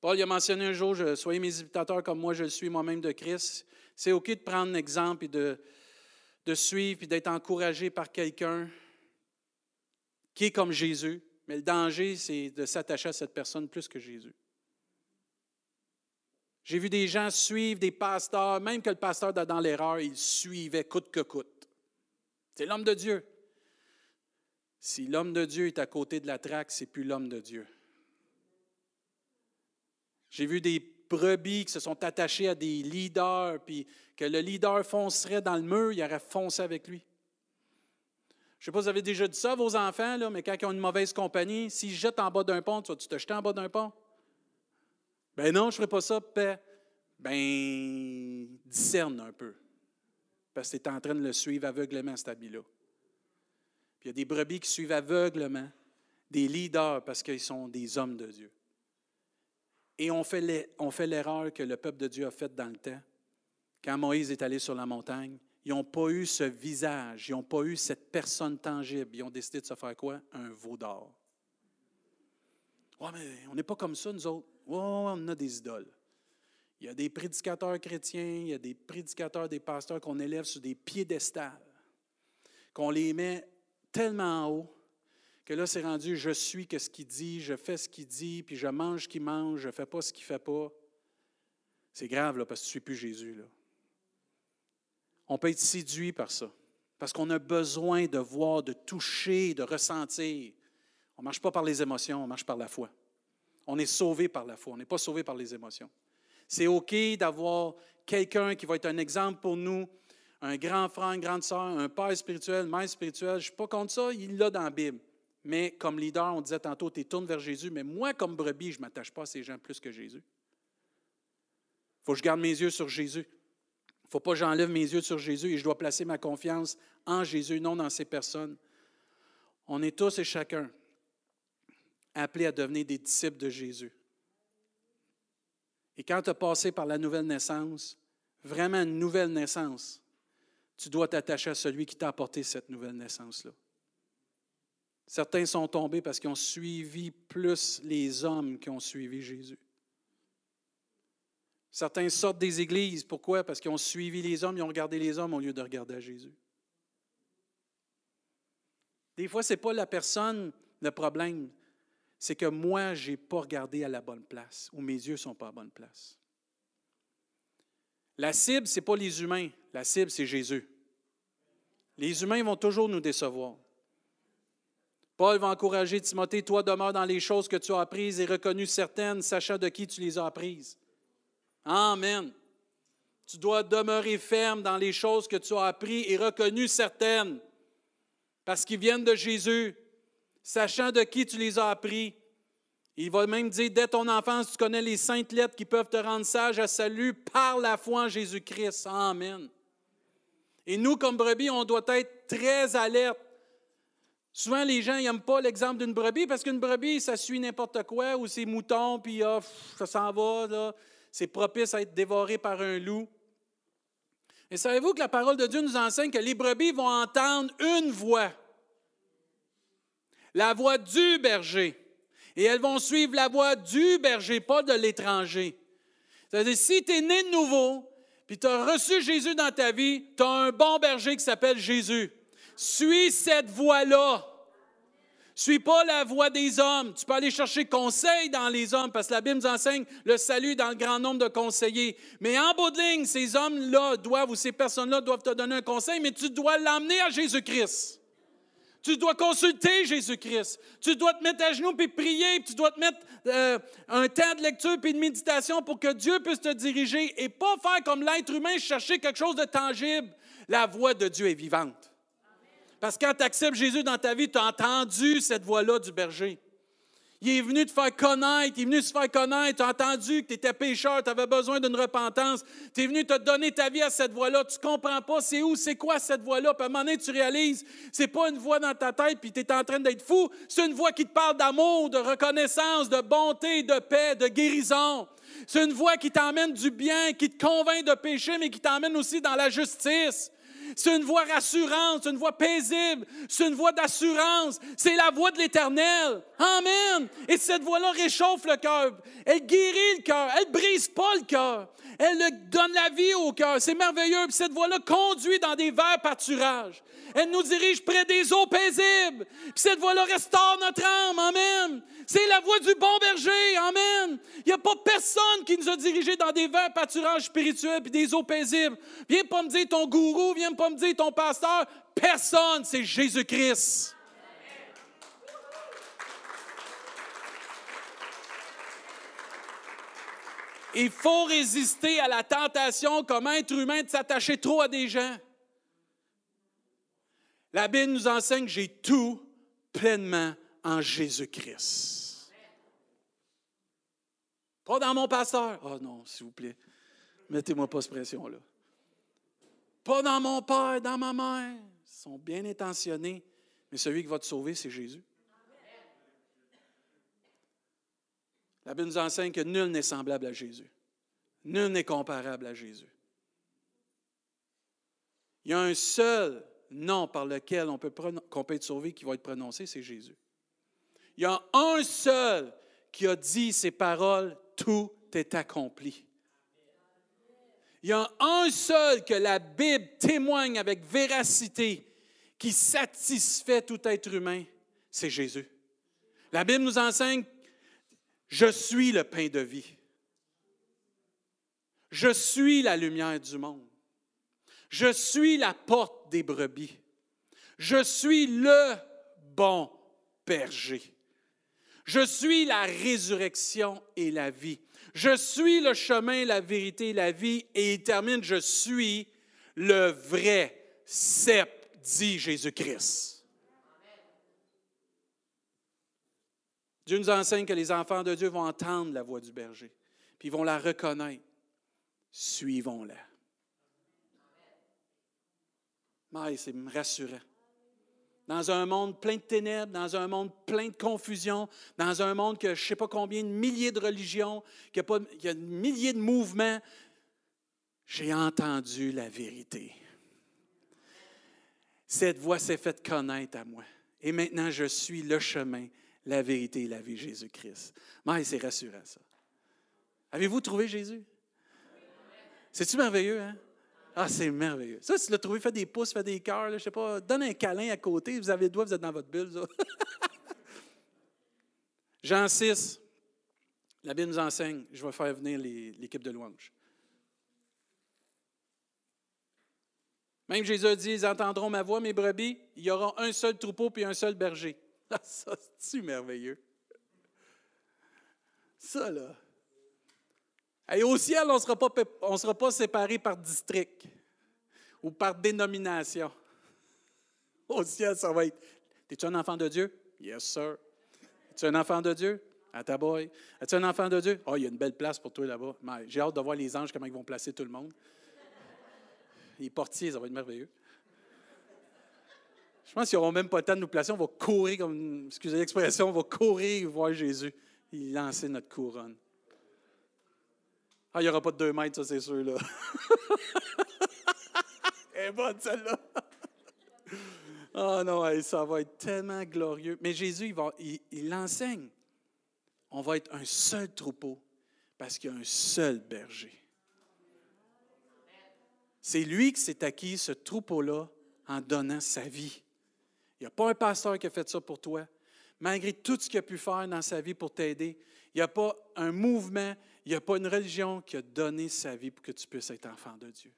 Paul il a mentionné un jour, soyez mes imitateurs comme moi je le suis moi-même de Christ. C'est OK de prendre un exemple et de, de suivre et d'être encouragé par quelqu'un qui est comme Jésus. Mais le danger, c'est de s'attacher à cette personne plus que Jésus. J'ai vu des gens suivre des pasteurs, même que le pasteur dans l'erreur, il suivait coûte que coûte. C'est l'homme de Dieu. Si l'homme de Dieu est à côté de la traque, c'est plus l'homme de Dieu. J'ai vu des brebis qui se sont attachés à des leaders, puis que le leader foncerait dans le mur, il aurait foncé avec lui. Je ne sais pas si vous avez déjà dit ça à vos enfants, là, mais quand ils ont une mauvaise compagnie, s'ils jettent en bas d'un pont, tu vas-tu te jeter en bas d'un pont? Ben non, je ne ferai pas ça, paix. Ben, discerne un peu. Parce que tu es en train de le suivre aveuglément, cet habit-là. Puis il y a des brebis qui suivent aveuglément des leaders parce qu'ils sont des hommes de Dieu. Et on fait l'erreur que le peuple de Dieu a faite dans le temps. Quand Moïse est allé sur la montagne, ils n'ont pas eu ce visage, ils n'ont pas eu cette personne tangible. Ils ont décidé de se faire quoi? Un veau d'or. Ouais, mais on n'est pas comme ça, nous autres. On a des idoles. Il y a des prédicateurs chrétiens, il y a des prédicateurs, des pasteurs qu'on élève sur des piédestals, qu'on les met tellement haut que là, c'est rendu je suis que ce qu'il dit, je fais ce qu'il dit, puis je mange ce qu'il mange, je ne fais pas ce qu'il ne fait pas. C'est grave, là, parce que tu ne suis plus Jésus. On peut être séduit par ça, parce qu'on a besoin de voir, de toucher, de ressentir. On ne marche pas par les émotions, on marche par la foi. On est sauvé par la foi, on n'est pas sauvé par les émotions. C'est OK d'avoir quelqu'un qui va être un exemple pour nous, un grand frère, une grande sœur, un père spirituel, mère spirituel. Je ne suis pas contre ça, il l'a dans la Bible. Mais comme leader, on disait tantôt, tu tournes vers Jésus, mais moi, comme brebis, je ne m'attache pas à ces gens plus que Jésus. Il faut que je garde mes yeux sur Jésus. Il ne faut pas que j'enlève mes yeux sur Jésus et je dois placer ma confiance en Jésus, non dans ces personnes. On est tous et chacun appelés à devenir des disciples de Jésus. Et quand tu as passé par la nouvelle naissance, vraiment une nouvelle naissance, tu dois t'attacher à celui qui t'a apporté cette nouvelle naissance-là. Certains sont tombés parce qu'ils ont suivi plus les hommes qui ont suivi Jésus. Certains sortent des églises. Pourquoi? Parce qu'ils ont suivi les hommes, ils ont regardé les hommes au lieu de regarder à Jésus. Des fois, ce n'est pas la personne le problème, c'est que moi, je n'ai pas regardé à la bonne place ou mes yeux ne sont pas à la bonne place. La cible, ce n'est pas les humains. La cible, c'est Jésus. Les humains vont toujours nous décevoir. Paul va encourager Timothée, toi demeure dans les choses que tu as apprises et reconnues certaines, sachant de qui tu les as apprises. Amen. Tu dois demeurer ferme dans les choses que tu as apprises et reconnues certaines, parce qu'ils viennent de Jésus sachant de qui tu les as appris. Il va même dire, dès ton enfance, tu connais les saintes lettres qui peuvent te rendre sage à salut par la foi en Jésus-Christ. Amen. Et nous, comme brebis, on doit être très alerte. Souvent, les gens n'aiment pas l'exemple d'une brebis parce qu'une brebis, ça suit n'importe quoi, ou c'est mouton, puis ah, ça s'en va, c'est propice à être dévoré par un loup. Et savez-vous que la parole de Dieu nous enseigne que les brebis vont entendre une voix? La voix du berger. Et elles vont suivre la voix du berger, pas de l'étranger. C'est-à-dire, si tu es né de nouveau, puis tu as reçu Jésus dans ta vie, tu as un bon berger qui s'appelle Jésus. Suis cette voix-là. Suis pas la voix des hommes. Tu peux aller chercher conseil dans les hommes, parce que la Bible nous enseigne le salut dans le grand nombre de conseillers. Mais en bout de ligne, ces hommes-là doivent, ou ces personnes-là doivent te donner un conseil, mais tu dois l'emmener à Jésus-Christ. Tu dois consulter Jésus-Christ. Tu dois te mettre à genoux puis prier. tu dois te mettre euh, un temps de lecture puis de méditation pour que Dieu puisse te diriger et pas faire comme l'être humain, chercher quelque chose de tangible. La voix de Dieu est vivante. Parce que quand tu acceptes Jésus dans ta vie, tu as entendu cette voix-là du berger. Il est venu te faire connaître, il est venu se faire connaître. Tu as entendu que tu étais pécheur, tu avais besoin d'une repentance. Tu es venu te donner ta vie à cette voix-là. Tu ne comprends pas c'est où, c'est quoi cette voix-là. Puis à un moment donné, tu réalises, c'est pas une voix dans ta tête, puis tu es en train d'être fou. C'est une voix qui te parle d'amour, de reconnaissance, de bonté, de paix, de guérison. C'est une voix qui t'emmène du bien, qui te convainc de péché, mais qui t'emmène aussi dans la justice. C'est une voix rassurante, c'est une voix paisible, c'est une voix d'assurance. C'est la voix de l'Éternel. Amen. Et cette voix-là réchauffe le cœur. Elle guérit le cœur. Elle brise pas le cœur. Elle donne la vie au cœur. C'est merveilleux. Puis cette voix-là conduit dans des verts pâturages. Elle nous dirige près des eaux paisibles. Puis cette voix-là restaure notre âme. Amen. C'est la voix du bon berger. Amen. Il n'y a pas personne qui nous a dirigés dans des verts pâturages spirituels puis des eaux paisibles. Viens pas me dire ton gourou, viens pas me dire ton pasteur. Personne, c'est Jésus-Christ. Il faut résister à la tentation comme être humain de s'attacher trop à des gens. La Bible nous enseigne que j'ai tout pleinement en Jésus-Christ. Pas dans mon pasteur. Oh non, s'il vous plaît. Mettez-moi pas cette pression-là. Pas dans mon père, dans ma mère. Ils sont bien intentionnés, mais celui qui va te sauver, c'est Jésus. La Bible nous enseigne que nul n'est semblable à Jésus. Nul n'est comparable à Jésus. Il y a un seul nom par lequel on peut, qu'on peut être sauvé qui va être prononcé, c'est Jésus. Il y a un seul qui a dit ces paroles, tout est accompli. Il y a un seul que la Bible témoigne avec véracité qui satisfait tout être humain, c'est Jésus. La Bible nous enseigne, je suis le pain de vie. Je suis la lumière du monde. Je suis la porte des brebis. Je suis le bon berger. Je suis la résurrection et la vie. Je suis le chemin, la vérité et la vie. Et il termine, je suis le vrai cep, dit Jésus-Christ. Dieu nous enseigne que les enfants de Dieu vont entendre la voix du berger, puis ils vont la reconnaître. Suivons-la. Mais c'est rassurant. Dans un monde plein de ténèbres, dans un monde plein de confusion, dans un monde que je ne sais pas combien de milliers de religions, qu'il y a, milliers de mouvements, j'ai entendu la vérité. Cette voix s'est faite connaître à moi. Et maintenant, je suis le chemin, la vérité et la vie, Jésus-Christ. Mais c'est rassurant, ça. Avez-vous trouvé Jésus? C'est-tu merveilleux, hein? Ah, c'est merveilleux. Ça, si tu l'as trouvé, fais des pouces, fais des cœurs, je sais pas, donne un câlin à côté, vous avez le doigt, vous êtes dans votre bulle. Jean 6, la Bible nous enseigne, je vais faire venir l'équipe de louange. Même Jésus dit, ils entendront ma voix, mes brebis, il y aura un seul troupeau puis un seul berger. Ah, ça, c'est merveilleux? Ça, là. Et au ciel, on ne sera, pas, séparés par district ou par dénomination. Au ciel, ça va être Es-tu un enfant de Dieu? Yes, sir. Es-tu un enfant de Dieu? À ta boy. Es-tu un enfant de Dieu? Oh, il y a une belle place pour toi là-bas. J'ai hâte de voir les anges, comment ils vont placer tout le monde. Les portiers, ça va être merveilleux. Je pense qu'ils n'auront même pas le temps de nous placer. On va courir, comme, excusez l'expression, on va courir voir Jésus. Il lancer notre couronne. Ah, il n'y aura pas de deux mètres, ça, c'est sûr, là. Elle est bonne, celle-là. oh non, ça va être tellement glorieux. Mais Jésus, il, va, il, l'enseigne. On va être un seul troupeau parce qu'il y a un seul berger. C'est lui qui s'est acquis ce troupeau-là en donnant sa vie. Il n'y a pas un pasteur qui a fait ça pour toi. Malgré tout ce qu'il a pu faire dans sa vie pour t'aider, il n'y a pas un mouvement, il n'y a pas une religion qui a donné sa vie pour que tu puisses être enfant de Dieu.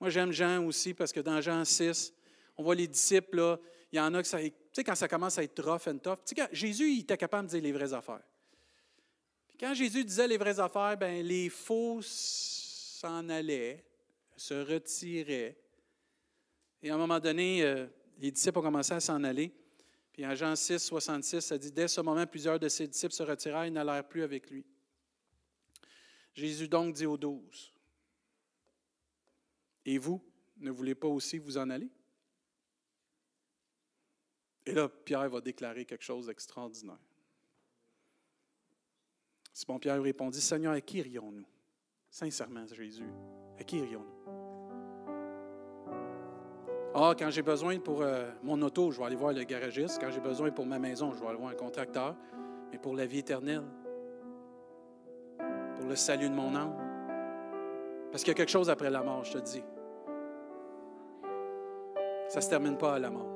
Moi, j'aime Jean aussi parce que dans Jean 6, on voit les disciples, il y en a que ça, tu sais, quand ça commence à être rough and tough, tu sais, Jésus, il était capable de dire les vraies affaires. Puis quand Jésus disait les vraies affaires, ben les faux s'en allaient, se retiraient. Et à un moment donné, euh, les disciples ont commencé à s'en aller. Puis en Jean 6, 66, ça dit Dès ce moment, plusieurs de ses disciples se retirèrent et n'allèrent plus avec lui. Jésus donc dit aux douze Et vous, ne voulez pas aussi vous en aller Et là, Pierre va déclarer quelque chose d'extraordinaire. Simon Pierre répondit Seigneur, à qui irions-nous Sincèrement, Jésus, à qui irions-nous ah, quand j'ai besoin pour euh, mon auto, je vais aller voir le garagiste. Quand j'ai besoin pour ma maison, je vais aller voir un contracteur. Mais pour la vie éternelle, pour le salut de mon âme. Parce qu'il y a quelque chose après la mort, je te dis. Ça ne se termine pas à la mort.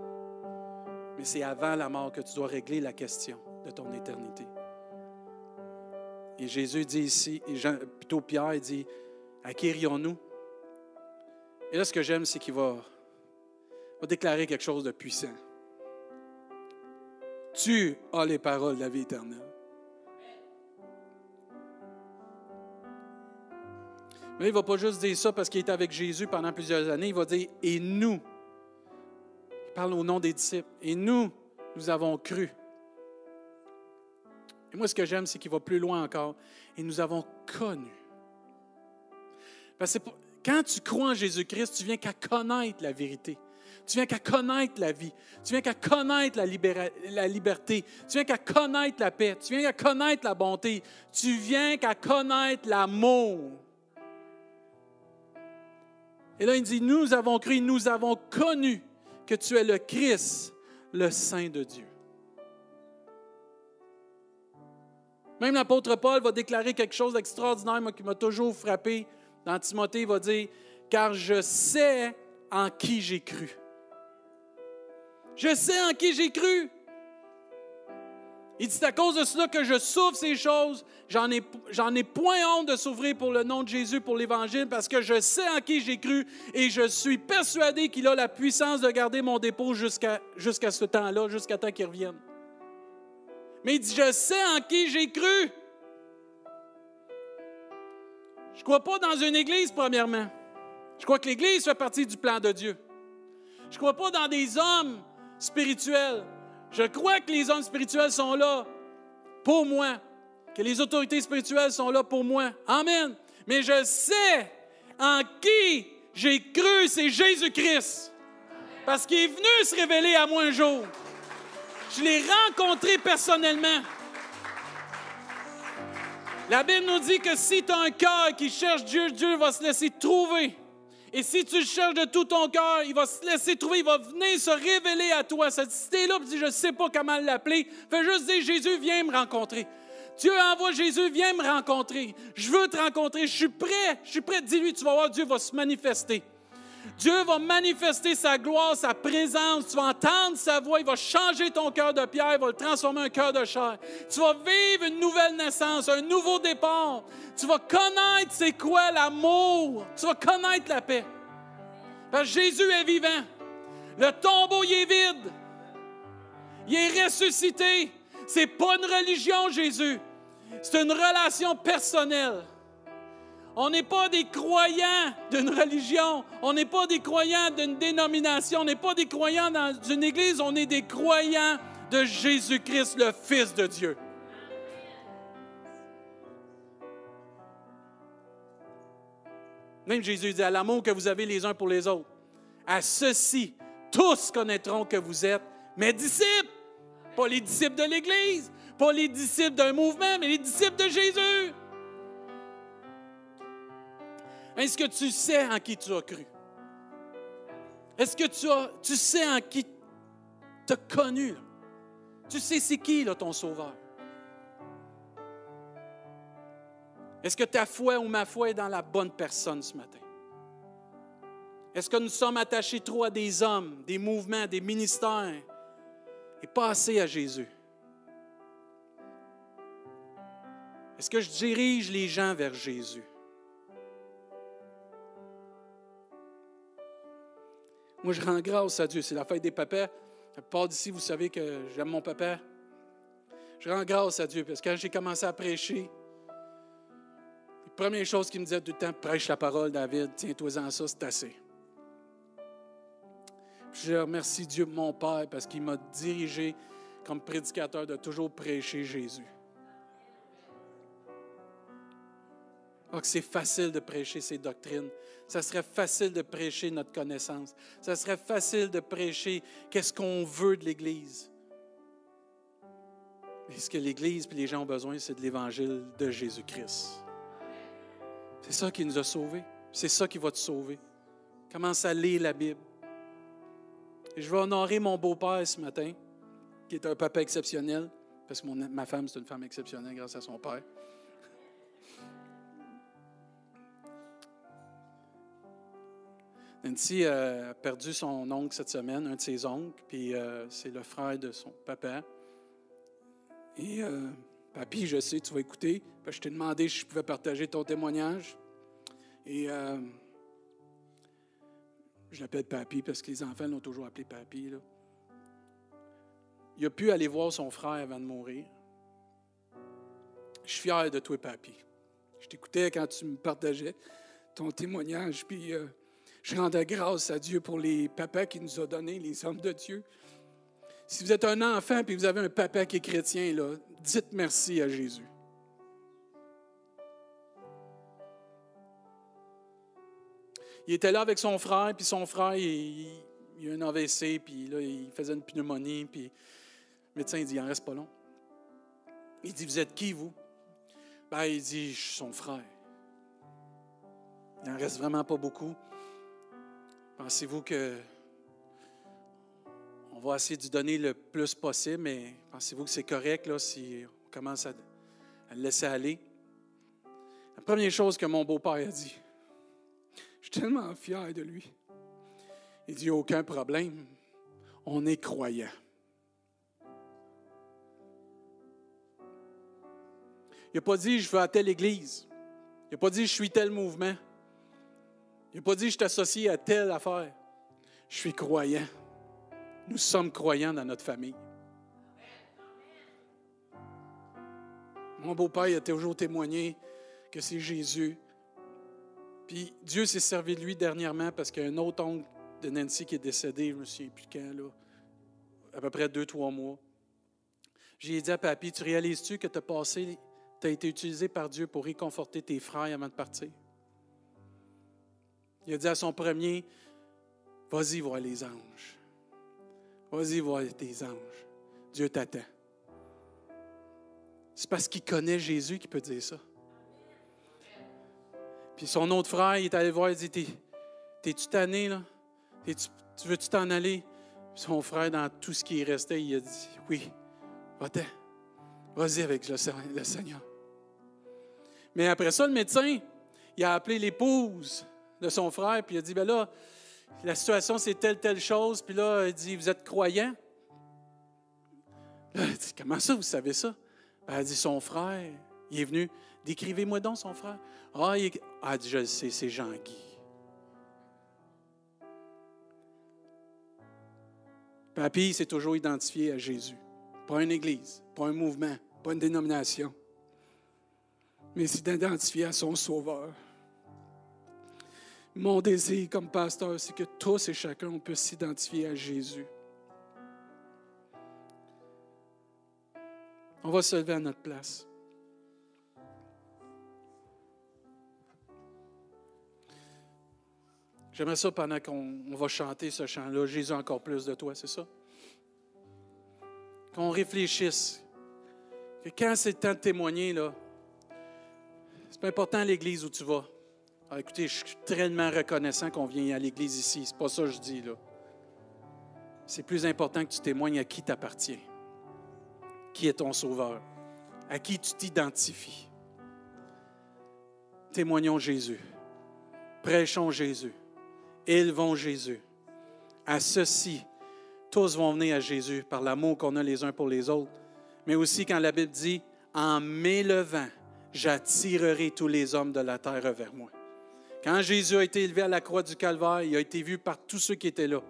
Mais c'est avant la mort que tu dois régler la question de ton éternité. Et Jésus dit ici, et plutôt Pierre dit, irions-nous? Et là, ce que j'aime, c'est qu'il va va déclarer quelque chose de puissant. Tu as les paroles de la vie éternelle. Mais il ne va pas juste dire ça parce qu'il est avec Jésus pendant plusieurs années. Il va dire Et nous, il parle au nom des disciples, et nous, nous avons cru. Et moi, ce que j'aime, c'est qu'il va plus loin encore. Et nous avons connu. Parce que quand tu crois en Jésus-Christ, tu viens qu'à connaître la vérité. Tu viens qu'à connaître la vie. Tu viens qu'à connaître la, liberté. Tu viens qu'à connaître la paix. Tu viens qu'à connaître la bonté. Tu viens qu'à connaître l'amour. Et là, il dit, nous avons cru, nous avons connu que tu es le Christ, le Saint de Dieu. Même l'apôtre Paul va déclarer quelque chose d'extraordinaire, qui m'a toujours frappé. Dans Timothée, il va dire, car je sais en qui j'ai cru Je sais en qui j'ai cru. Il dit, c'est à cause de cela que je souffre ces choses. J'en ai, point honte de souffrir pour le nom de Jésus, pour l'Évangile, parce que je sais en qui j'ai cru et je suis persuadé qu'il a la puissance de garder mon dépôt jusqu'à, jusqu'à ce temps-là, jusqu'à temps qu'il revienne. Mais il dit, je sais en qui j'ai cru. Je ne crois pas dans une église, premièrement. Je crois que l'Église fait partie du plan de Dieu. Je ne crois pas dans des hommes spirituels. Je crois que les hommes spirituels sont là pour moi, que les autorités spirituelles sont là pour moi. Amen. Mais je sais en qui j'ai cru, c'est Jésus-Christ. Parce qu'il est venu se révéler à moi un jour. Je l'ai rencontré personnellement. La Bible nous dit que si tu as un cœur qui cherche Dieu, Dieu va se laisser trouver. Et si tu le cherches de tout ton cœur, il va se laisser trouver, il va venir se révéler à toi. Cette cité-là, je ne sais pas comment l'appeler. Fais juste dire, Jésus, viens me rencontrer. Dieu envoie Jésus, viens me rencontrer. Je veux te rencontrer, je suis prêt, je suis prêt. Dis-lui, tu vas voir, Dieu va se manifester. Dieu va manifester sa gloire, sa présence. Tu vas entendre sa voix. Il va changer ton cœur de pierre. Il va le transformer en cœur de chair. Tu vas vivre une nouvelle naissance, un nouveau départ. Tu vas connaître c'est quoi l'amour. Tu vas connaître la paix. Parce que Jésus est vivant. Le tombeau, il est vide. Il est ressuscité. C'est pas une religion, Jésus. C'est une relation personnelle. On n'est pas des croyants d'une religion. On n'est pas des croyants d'une dénomination. On n'est pas des croyants dans une église. On est des croyants de Jésus-Christ, le Fils de Dieu. Même Jésus dit à l'amour que vous avez les uns pour les autres. À ceci, tous connaîtront que vous êtes mes disciples. Pas les disciples de l'Église, pas les disciples d'un mouvement, mais les disciples de Jésus. Est-ce que tu sais en qui tu as cru? Est-ce que tu, sais en qui tu as connu? Tu sais c'est qui là, ton sauveur? Est-ce que ta foi ou ma foi est dans la bonne personne ce matin? Est-ce que nous sommes attachés trop à des hommes, des mouvements, des ministères et pas à Jésus? Est-ce que je dirige les gens vers Jésus? Moi, je rends grâce à Dieu. C'est la fête des papas. La plupart d'ici, vous savez que j'aime mon papa. Je rends grâce à Dieu parce que quand j'ai commencé à prêcher, la première chose qu'il me disait tout le temps, prêche la parole, David, tiens-toi-en ça, c'est assez. Je remercie Dieu, mon Père, parce qu'il m'a dirigé comme prédicateur de toujours prêcher Jésus. Oh, c'est facile de prêcher ces doctrines. Ça serait facile de prêcher notre connaissance. Ça serait facile de prêcher qu'est-ce qu'on veut de l'Église. Mais ce que l'Église et les gens ont besoin, c'est de l'Évangile de Jésus-Christ. C'est ça qui nous a sauvés. C'est ça qui va te sauver. Commence à lire la Bible. Et je vais honorer mon beau-père ce matin, qui est un papa exceptionnel, parce que ma femme, c'est une femme exceptionnelle grâce à son père. Nancy a perdu son oncle cette semaine, un de ses oncles, puis euh, c'est le frère de son papa. Et euh, Papy, je sais, tu vas écouter, je t'ai demandé si je pouvais partager ton témoignage. Et euh, je l'appelle Papy parce que les enfants l'ont toujours appelé Papy. Il a pu aller voir son frère avant de mourir. Je suis fier de toi, Papy. Je t'écoutais quand tu me partageais ton témoignage, puis je rendais grâce à Dieu pour les papas qu'il nous a donnés, les hommes de Dieu. Si vous êtes un enfant et vous avez un papa qui est chrétien, là, dites merci à Jésus. Il était là avec son frère, puis son frère, il, a un AVC, puis là, il faisait une pneumonie, puis le médecin il dit, il en reste pas long. Il dit, vous êtes qui, vous? Ben, il dit, je suis son frère. Il n'en reste vraiment pas beaucoup. Pensez-vous que on va essayer de donner le plus possible, mais pensez-vous que c'est correct là, si on commence à, le laisser aller? La première chose que mon beau-père a dit, je suis tellement fier de lui. Il dit, aucun problème. on est croyant. Il n'a pas dit je vais à telle église. Il n'a pas dit je suis tel mouvement. Il n'a pas dit je t'associe à telle affaire. Je suis croyant. Nous sommes croyants dans notre famille. Mon beau-père a toujours témoigné que c'est Jésus. Puis Dieu s'est servi de lui dernièrement parce qu'il y a un autre oncle de Nancy qui est décédé, je me souviens plus quand, là, à peu près deux, trois mois. J'ai dit à Papy, tu réalises-tu que tu as passé, tu été utilisé par Dieu pour réconforter tes frères avant de partir? Il a dit à son premier, vas-y voir les anges. Vas-y voir tes anges. Dieu t'attend. C'est parce qu'il connaît Jésus qu'il peut dire ça. Puis son autre frère, il est allé voir, il dit T'es-tu tanné, là? Tu veux-tu t'en aller? Son frère, dans tout ce qui est resté, il a dit Oui, va-t'en. Vas-y avec le, Seigneur. Mais après ça, le médecin, il a appelé l'épouse de son frère, puis il a dit Ben là, la situation, c'est telle, telle chose. Puis là, il dit Vous êtes croyant? Là, il dit Comment ça, vous savez ça? Elle a dit, son frère, il est venu. Décrivez-moi donc son frère. Ah, il a dit, je sais, c'est Jean-Guy. Papy s'est toujours identifié à Jésus. Pas une église, pas un mouvement, pas une dénomination, mais s'est identifié à son Sauveur. Mon désir comme pasteur, c'est que tous et chacun, on puisse s'identifier à Jésus. On va se lever à notre place. J'aimerais ça pendant qu'on va chanter ce chant-là, Jésus encore plus de toi, c'est ça? Qu'on réfléchisse. Que quand c'est le temps de témoigner, là, c'est pas important l'église où tu vas. Ah, écoutez, je suis tellement reconnaissant qu'on vient à l'église ici. C'est pas ça que je dis, là. C'est plus important que tu témoignes à qui t'appartient qui est ton sauveur, à qui tu t'identifies. Témoignons Jésus, prêchons Jésus, élevons Jésus. À ceci, tous vont venir à Jésus par l'amour qu'on a les uns pour les autres, mais aussi quand la Bible dit, en m'élevant, j'attirerai tous les hommes de la terre vers moi. Quand Jésus a été élevé à la croix du Calvaire, il a été vu par tous ceux qui étaient là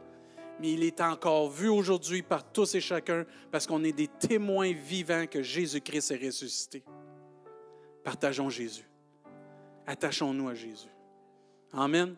mais il est encore vu aujourd'hui par tous et chacun parce qu'on est des témoins vivants que Jésus-Christ est ressuscité. Partageons Jésus. Attachons-nous à Jésus. Amen.